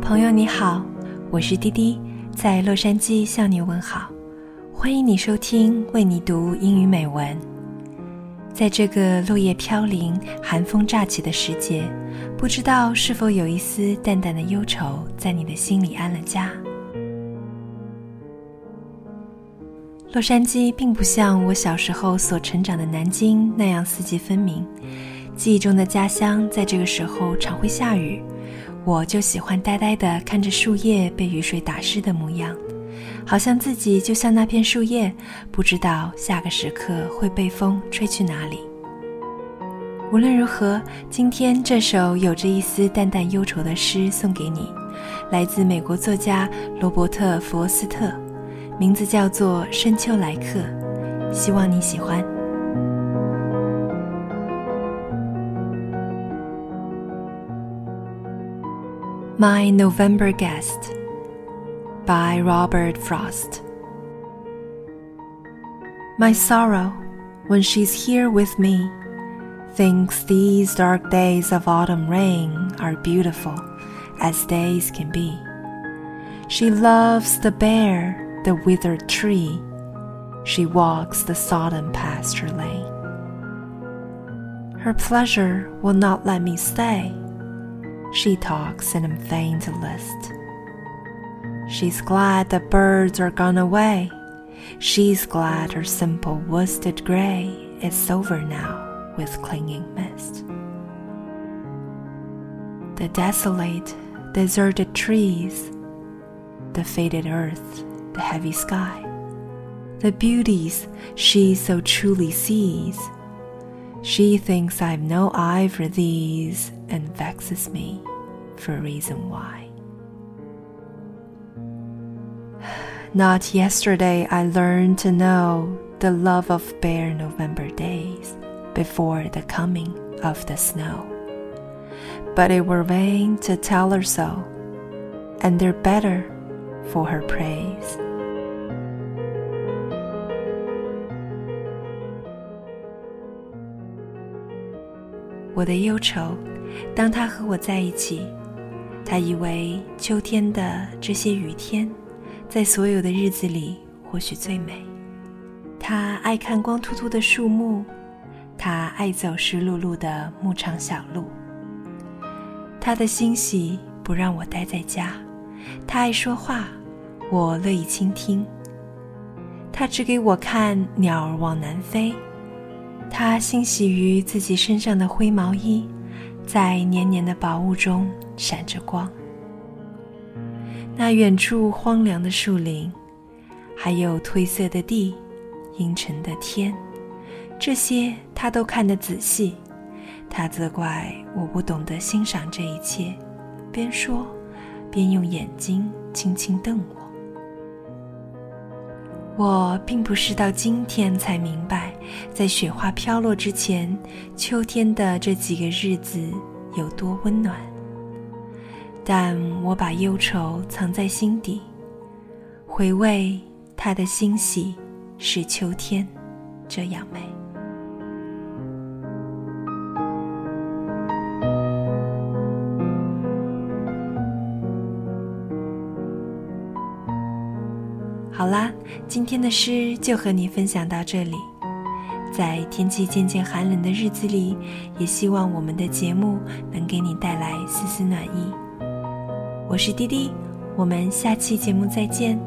朋友你好，我是滴滴，在洛杉矶向你问好，欢迎你收听为你读英语美文。在这个落叶飘零、寒风乍起的时节，不知道是否有一丝淡淡的忧愁在你的心里安了家。洛杉矶并不像我小时候所成长的南京那样四季分明，记忆中的家乡在这个时候常会下雨。我就喜欢呆呆地看着树叶被雨水打湿的模样，好像自己就像那片树叶，不知道下个时刻会被风吹去哪里。无论如何，今天这首有着一丝淡淡忧愁的诗送给你，来自美国作家罗伯特·弗罗斯特，名字叫做《深秋来客》，希望你喜欢。My November Guest by Robert Frost. My sorrow, when she's here with me, thinks these dark days of autumn rain are beautiful as days can be. She loves the bare, the withered tree. She walks the sodden pasture lane. Her pleasure will not let me stay she talks and I'm fain to list. She's glad the birds are gone away. She's glad her simple worsted gray is over now with clinging mist. The desolate, deserted trees, the faded earth, the heavy sky, the beauties she so truly sees she thinks I've no eye for these and vexes me for a reason why. Not yesterday I learned to know the love of bare November days before the coming of the snow. But it were vain to tell her so, and they're better for her praise. 我的忧愁，当他和我在一起，他以为秋天的这些雨天，在所有的日子里或许最美。他爱看光秃秃的树木，他爱走湿漉漉的牧场小路。他的欣喜不让我待在家，他爱说话，我乐意倾听。他只给我看鸟儿往南飞。他欣喜于自己身上的灰毛衣，在黏黏的薄雾中闪着光。那远处荒凉的树林，还有褪色的地、阴沉的天，这些他都看得仔细。他责怪我不懂得欣赏这一切，边说，边用眼睛轻轻瞪我。我并不是到今天才明白，在雪花飘落之前，秋天的这几个日子有多温暖。但我把忧愁藏在心底，回味它的欣喜，是秋天这样美。好啦，今天的诗就和你分享到这里。在天气渐渐寒冷的日子里，也希望我们的节目能给你带来丝丝暖意。我是滴滴，我们下期节目再见。